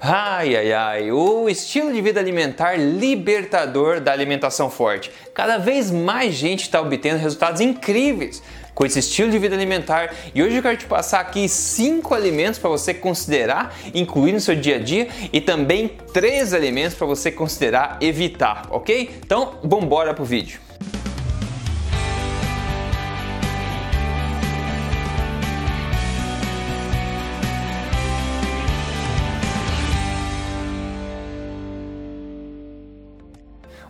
Ai, ai, ai, o estilo de vida alimentar libertador da alimentação forte. Cada vez mais gente está obtendo resultados incríveis com esse estilo de vida alimentar e hoje eu quero te passar aqui cinco alimentos para você considerar incluir no seu dia a dia e também três alimentos para você considerar evitar, ok? Então, vamos embora pro vídeo.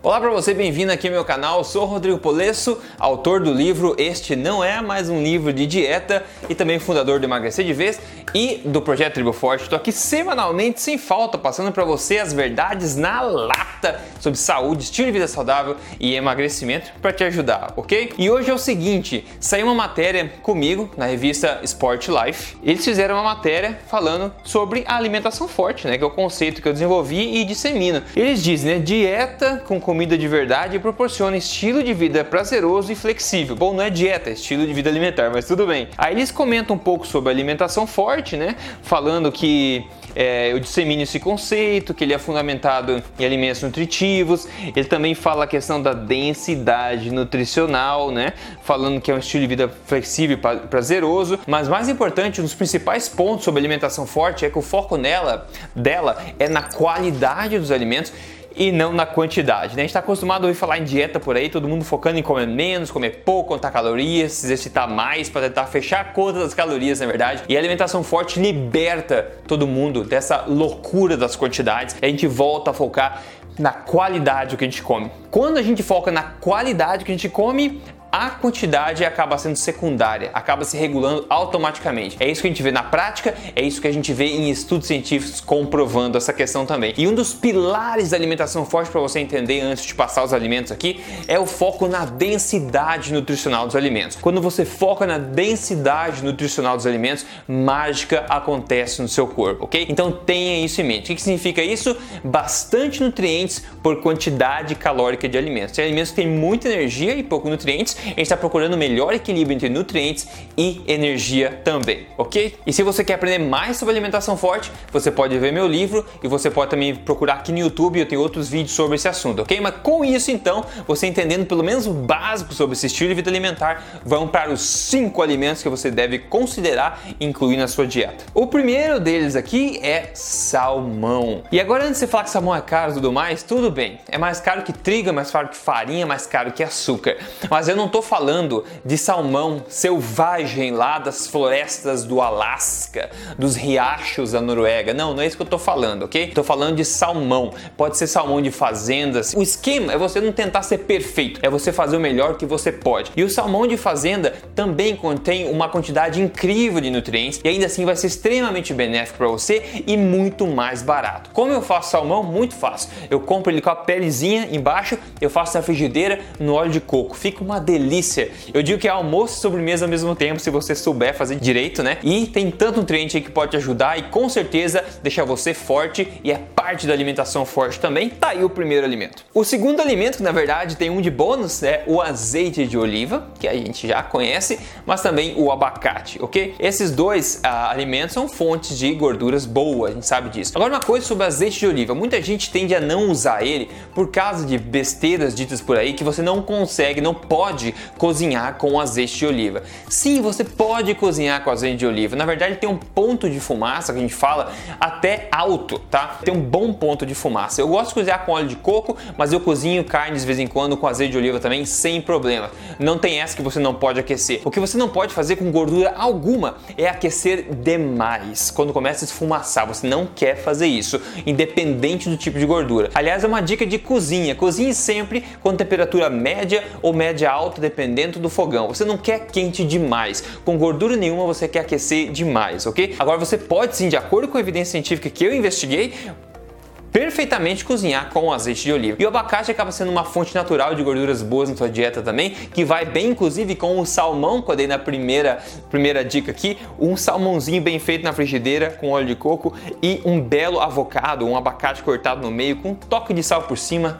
Olá para você, bem-vindo aqui ao meu canal. Eu sou Rodrigo Polesso, autor do livro Este Não É Mais Um Livro de Dieta e também fundador do Emagrecer de Vez e do Projeto Tribo Forte. Estou aqui semanalmente, sem falta, passando para você as verdades na lata sobre saúde, estilo de vida saudável e emagrecimento para te ajudar, ok? E hoje é o seguinte: saiu uma matéria comigo na revista Sport Life. Eles fizeram uma matéria falando sobre a alimentação forte, né? Que é o conceito que eu desenvolvi e dissemino. Eles dizem, né? Dieta com comida de verdade proporciona estilo de vida prazeroso e flexível. Bom, não é dieta, é estilo de vida alimentar, mas tudo bem. Aí eles comentam um pouco sobre alimentação forte, né? Falando que é, eu dissemino esse conceito, que ele é fundamentado em alimentos nutritivos. Ele também fala a questão da densidade nutricional, né? Falando que é um estilo de vida flexível e prazeroso. Mas mais importante, um dos principais pontos sobre alimentação forte é que o foco nela, dela, é na qualidade dos alimentos e não na quantidade. Né? A gente está acostumado a ouvir falar em dieta por aí, todo mundo focando em comer menos, comer pouco, contar calorias, se exercitar mais para tentar fechar a conta das calorias, na verdade. E a alimentação forte liberta todo mundo dessa loucura das quantidades. A gente volta a focar na qualidade do que a gente come. Quando a gente foca na qualidade que a gente come, a quantidade acaba sendo secundária, acaba se regulando automaticamente. É isso que a gente vê na prática, é isso que a gente vê em estudos científicos comprovando essa questão também. E um dos pilares da alimentação forte para você entender antes de passar os alimentos aqui é o foco na densidade nutricional dos alimentos. Quando você foca na densidade nutricional dos alimentos, mágica acontece no seu corpo, ok? Então tenha isso em mente. O que significa isso? Bastante nutrientes por quantidade calórica de alimentos. Tem alimentos que têm muita energia e pouco nutrientes, a gente está procurando o melhor equilíbrio entre nutrientes e energia também, ok? E se você quer aprender mais sobre alimentação forte, você pode ver meu livro e você pode também procurar aqui no YouTube, eu tenho outros vídeos sobre esse assunto, ok? Mas com isso então, você entendendo pelo menos o básico sobre esse estilo de vida alimentar, vamos para os cinco alimentos que você deve considerar incluir na sua dieta. O primeiro deles aqui é salmão. E agora antes de você falar que salmão é caro e tudo mais, tudo bem. É mais caro que trigo, é mais caro que farinha, é mais caro que açúcar. Mas eu não estou falando de salmão selvagem lá das florestas do Alasca, dos riachos da Noruega. Não, não é isso que eu estou falando, ok? Estou falando de salmão. Pode ser salmão de fazendas. O esquema é você não tentar ser perfeito, é você fazer o melhor que você pode. E o salmão de fazenda também contém uma quantidade incrível de nutrientes e ainda assim vai ser extremamente benéfico para você e muito mais barato. Como eu faço salmão? Muito fácil. Eu compro ele com a pelezinha embaixo, eu faço na frigideira no óleo de coco. Fica uma delícia. Eu digo que é almoço e sobremesa ao mesmo tempo, se você souber fazer direito, né? E tem tanto nutriente aí que pode te ajudar e com certeza deixar você forte e é parte da alimentação forte também. Tá aí o primeiro alimento. O segundo alimento, que na verdade tem um de bônus, é o azeite de oliva, que a gente já conhece, mas também o abacate, ok? Esses dois ah, alimentos são fontes de gorduras boas, a gente sabe disso. Agora, uma coisa sobre azeite de oliva: muita gente tende a não usar ele por causa de besteiras ditas por aí que você não consegue, não pode cozinhar com azeite de oliva. Sim, você pode cozinhar com azeite de oliva. Na verdade, tem um ponto de fumaça que a gente fala até alto, tá? Tem um bom ponto de fumaça. Eu gosto de cozinhar com óleo de coco, mas eu cozinho carnes de vez em quando com azeite de oliva também sem problema. Não tem essa que você não pode aquecer. O que você não pode fazer com gordura alguma é aquecer demais. Quando começa a esfumaçar, você não quer fazer isso, independente do tipo de gordura. Aliás, é uma dica de cozinha. Cozinhe sempre com temperatura média ou média alta dependendo do fogão. Você não quer quente demais. Com gordura nenhuma você quer aquecer demais, ok? Agora você pode sim, de acordo com a evidência científica que eu investiguei, perfeitamente cozinhar com azeite de oliva. E o abacate acaba sendo uma fonte natural de gorduras boas na sua dieta também, que vai bem inclusive com o salmão, que eu dei na primeira, primeira dica aqui, um salmãozinho bem feito na frigideira com óleo de coco e um belo avocado, um abacate cortado no meio com um toque de sal por cima,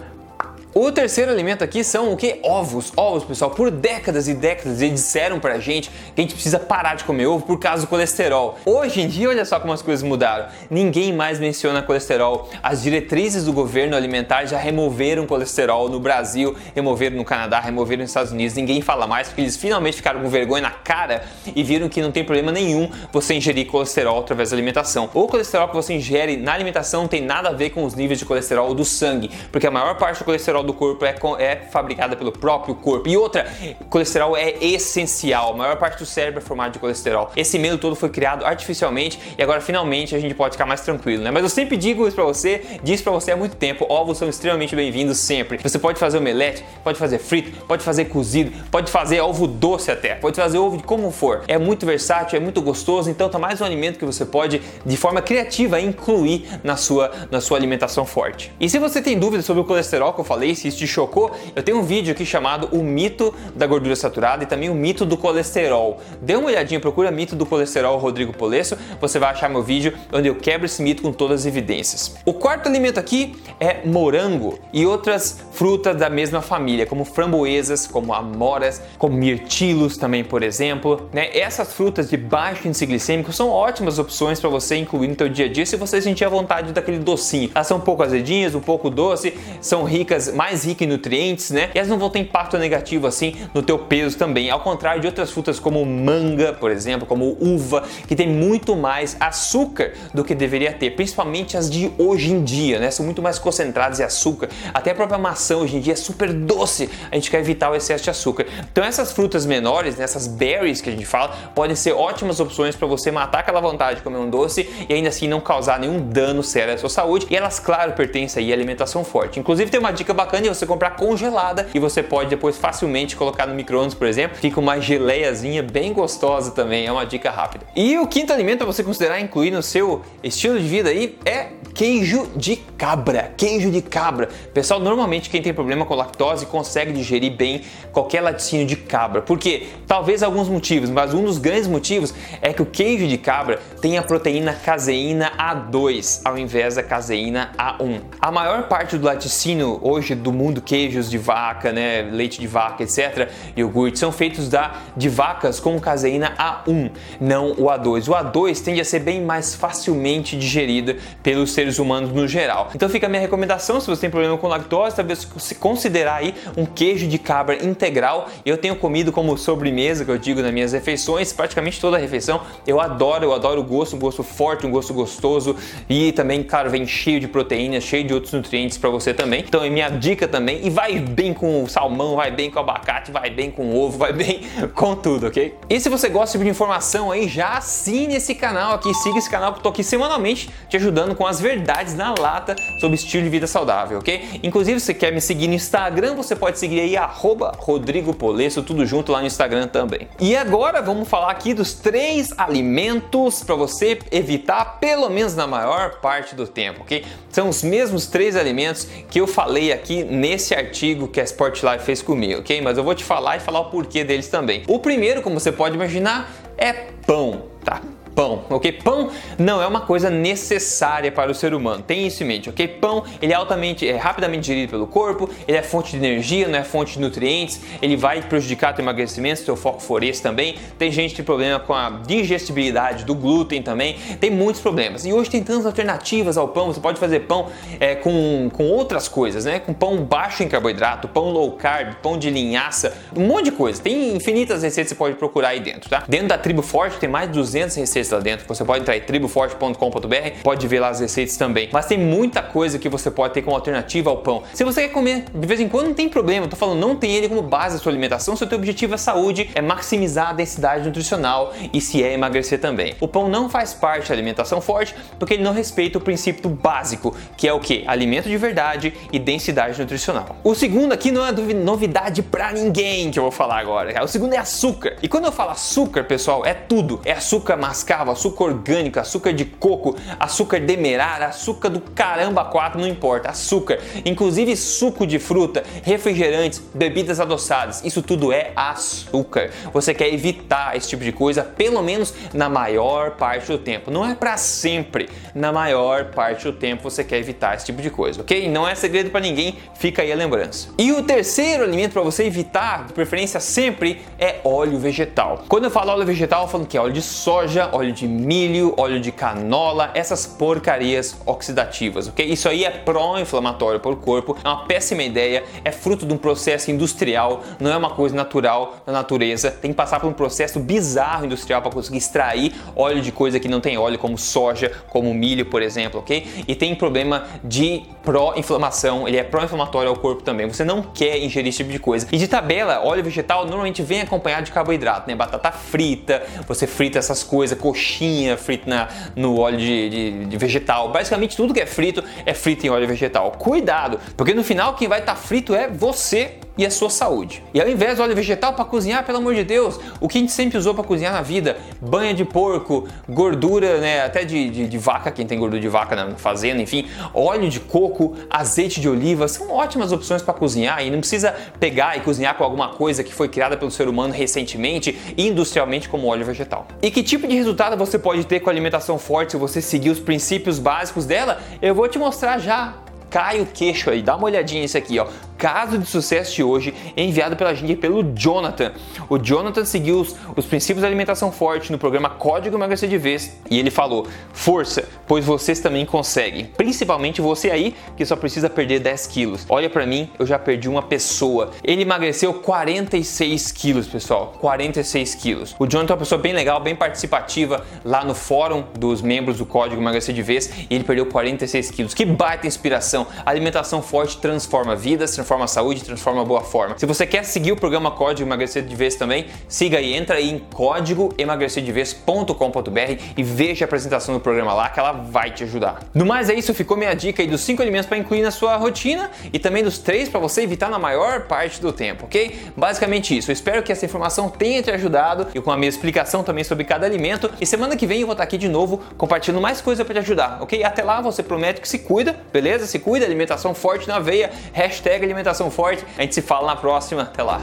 O terceiro alimento aqui são o que? Ovos. Ovos, pessoal. Por décadas e décadas eles disseram pra gente que a gente precisa parar de comer ovo por causa do colesterol. Hoje em dia, olha só como as coisas mudaram. Ninguém mais menciona colesterol. As diretrizes do governo alimentar já removeram colesterol no Brasil, removeram no Canadá, removeram nos Estados Unidos. Ninguém fala mais porque eles finalmente ficaram com vergonha na cara e viram que não tem problema nenhum você ingerir colesterol através da alimentação. O colesterol que você ingere na alimentação não tem nada a ver com os níveis de colesterol do sangue, porque a maior parte do colesterol do corpo é, é fabricada pelo próprio corpo. E outra, colesterol é essencial. A maior parte do cérebro é formado de colesterol. Esse medo todo foi criado artificialmente e agora finalmente a gente pode ficar mais tranquilo, né? Mas eu sempre digo isso para você, disse para você há muito tempo, ovos são extremamente bem-vindos sempre. Você pode fazer omelete, pode fazer frito, pode fazer cozido, pode fazer ovo doce até, pode fazer ovo de como for. É muito versátil, é muito gostoso, então tá mais um alimento que você pode de forma criativa incluir na sua na sua alimentação forte. E se você tem dúvidas sobre o colesterol que eu falei, se isso te chocou, eu tenho um vídeo aqui chamado O Mito da Gordura Saturada e também o Mito do Colesterol. Dê uma olhadinha, procura Mito do Colesterol Rodrigo Polesso, você vai achar meu vídeo onde eu quebro esse mito com todas as evidências. O quarto alimento aqui é morango e outras frutas da mesma família, como framboesas, como amoras, como mirtilos também, por exemplo. Né? Essas frutas de baixo índice glicêmico são ótimas opções para você incluir no seu dia a dia se você sentir a vontade daquele docinho. Elas são um pouco azedinhas, um pouco doce, são ricas, mais ricas em nutrientes, né? E elas não vão ter impacto negativo assim no teu peso também, ao contrário de outras frutas como manga, por exemplo, como uva, que tem muito mais açúcar do que deveria ter, principalmente as de hoje em dia, né? São muito mais concentradas em açúcar. Até a própria maçã hoje em dia é super doce. A gente quer evitar o excesso de açúcar. Então essas frutas menores, né, essas berries que a gente fala, podem ser ótimas opções para você matar aquela vontade de comer um doce e ainda assim não causar nenhum dano sério à sua saúde. E elas, claro, pertencem aí à alimentação forte. Inclusive tem uma dica bacana de você comprar congelada e você pode depois facilmente colocar no micro-ondas, por exemplo. Fica uma geleiazinha bem gostosa também, é uma dica rápida. E o quinto alimento para você considerar incluir no seu estilo de vida aí é queijo de cabra. Queijo de cabra. Pessoal, normalmente quem tem problema com lactose consegue digerir bem qualquer laticínio de cabra. Por quê? Talvez alguns motivos, mas um dos grandes motivos é que o queijo de cabra tem a proteína caseína A2 ao invés da caseína A1. A maior parte do laticínio hoje do mundo, queijos de vaca, né, leite de vaca, etc, iogurte, são feitos da, de vacas com caseína A1, não o A2. O A2 tende a ser bem mais facilmente digerida pelos seres humanos no geral. Então fica a minha recomendação, se você tem problema com lactose, talvez se considerar aí um queijo de cabra integral. Eu tenho comido como sobremesa, que eu digo nas minhas refeições, praticamente toda a refeição. Eu adoro, eu adoro o gosto, um gosto forte, um gosto gostoso e também, claro, vem cheio de proteínas, cheio de outros nutrientes para você também. Então é minha dica também e vai bem com o salmão, vai bem com o abacate, vai bem com o ovo, vai bem com tudo, ok? E se você gosta de informação aí, já assine esse canal aqui, siga esse canal que eu tô aqui semanalmente te ajudando com as verdades na lata sobre estilo de vida saudável, ok? Inclusive, se você quer me seguir no Instagram, você pode seguir aí arroba Rodrigo Polesso, tudo junto lá no Instagram também. E agora vamos falar aqui dos três alimentos para você evitar pelo menos na maior parte do tempo, ok? São os mesmos três alimentos que eu falei aqui nesse artigo que a Sport Life fez comigo, ok? Mas eu vou te falar e falar o porquê deles também. O primeiro, como você pode imaginar, é pão, tá? Pão, ok? Pão não é uma coisa necessária para o ser humano, tem isso em mente, ok? Pão, ele é altamente, é rapidamente digerido pelo corpo, ele é fonte de energia, não é fonte de nutrientes, ele vai prejudicar teu emagrecimento, se teu foco for esse também. Tem gente que tem problema com a digestibilidade do glúten também, tem muitos problemas. E hoje tem tantas alternativas ao pão, você pode fazer pão é, com, com outras coisas, né? Com pão baixo em carboidrato, pão low carb, pão de linhaça, um monte de coisa. Tem infinitas receitas que você pode procurar aí dentro, tá? Dentro da Tribo Forte tem mais de 200 receitas lá dentro. Você pode entrar em triboforte.com.br, pode ver lá as receitas também. Mas tem muita coisa que você pode ter como alternativa ao pão. Se você quer comer de vez em quando, não tem problema. Eu tô falando, não tem ele como base da sua alimentação. Se o teu objetivo é saúde, é maximizar a densidade nutricional e se é emagrecer também. O pão não faz parte da alimentação forte porque ele não respeita o princípio básico, que é o que? Alimento de verdade e densidade nutricional. O segundo aqui não é novidade para ninguém que eu vou falar agora. O segundo é açúcar. E quando eu falo açúcar, pessoal, é tudo. É açúcar mascavo cravo, açúcar orgânico, açúcar de coco, açúcar demerara, açúcar do caramba 4, não importa, açúcar, inclusive suco de fruta, refrigerantes, bebidas adoçadas, isso tudo é açúcar. Você quer evitar esse tipo de coisa, pelo menos na maior parte do tempo. Não é para sempre, na maior parte do tempo você quer evitar esse tipo de coisa, ok? Não é segredo para ninguém, fica aí a lembrança. E o terceiro alimento para você evitar, de preferência sempre, é óleo vegetal. Quando eu falo óleo vegetal, eu falo que é óleo de soja, óleo de milho, óleo de canola, essas porcarias oxidativas, ok? Isso aí é pró-inflamatório para o corpo, é uma péssima ideia, é fruto de um processo industrial, não é uma coisa natural da natureza, tem que passar por um processo bizarro industrial para conseguir extrair óleo de coisa que não tem óleo, como soja, como milho, por exemplo, ok? E tem problema de pró-inflamação, ele é pró-inflamatório ao corpo também. Você não quer ingerir esse tipo de coisa. E de tabela, óleo vegetal normalmente vem acompanhado de carboidrato, né? Batata frita, você frita essas coisas, coxinha frita na, no óleo de, de, de, vegetal. Basicamente tudo que é frito é frito em óleo vegetal. Cuidado, porque no final quem vai estar tá frito é você e a sua saúde. E ao invés do óleo vegetal para cozinhar, pelo amor de Deus, o que a gente sempre usou para cozinhar na vida, banha de porco, gordura, né, até de, de, de vaca, quem tem gordura de vaca na fazenda, enfim, óleo de coco, azeite de oliva, são ótimas opções para cozinhar e não precisa pegar e cozinhar com alguma coisa que foi criada pelo ser humano recentemente e industrialmente como óleo vegetal. E que tipo de resultado você pode ter com a alimentação forte se você seguir os princípios básicos dela? Eu vou te mostrar já cai o queixo aí, dá uma olhadinha nisso aqui, ó. Caso de sucesso de hoje, enviado pela gente pelo Jonathan. O Jonathan seguiu os, os princípios da alimentação forte no programa Código Emagrecer de Vez e ele falou: força, pois vocês também conseguem. Principalmente você aí que só precisa perder 10 quilos. Olha para mim, eu já perdi uma pessoa. Ele emagreceu 46 quilos, pessoal. 46 quilos. O Jonathan é uma pessoa bem legal, bem participativa lá no fórum dos membros do Código Emagrecer de Vez e ele perdeu 46 quilos. Que baita inspiração! A alimentação forte transforma vidas, transforma a saúde, transforma a boa forma. Se você quer seguir o programa Código Emagrecer de Vez também, siga aí, entra aí em códigoemagrecerdevez.com.br e veja a apresentação do programa lá que ela vai te ajudar. No mais é isso, ficou minha dica aí dos 5 alimentos para incluir na sua rotina e também dos 3 para você evitar na maior parte do tempo, ok? Basicamente isso. Eu espero que essa informação tenha te ajudado e com a minha explicação também sobre cada alimento. E semana que vem eu vou estar aqui de novo compartilhando mais coisa para te ajudar, ok? Até lá você promete que se cuida, beleza? Se cuida, alimentação forte na veia, hashtag alimentação forte. A gente se fala na próxima, até lá.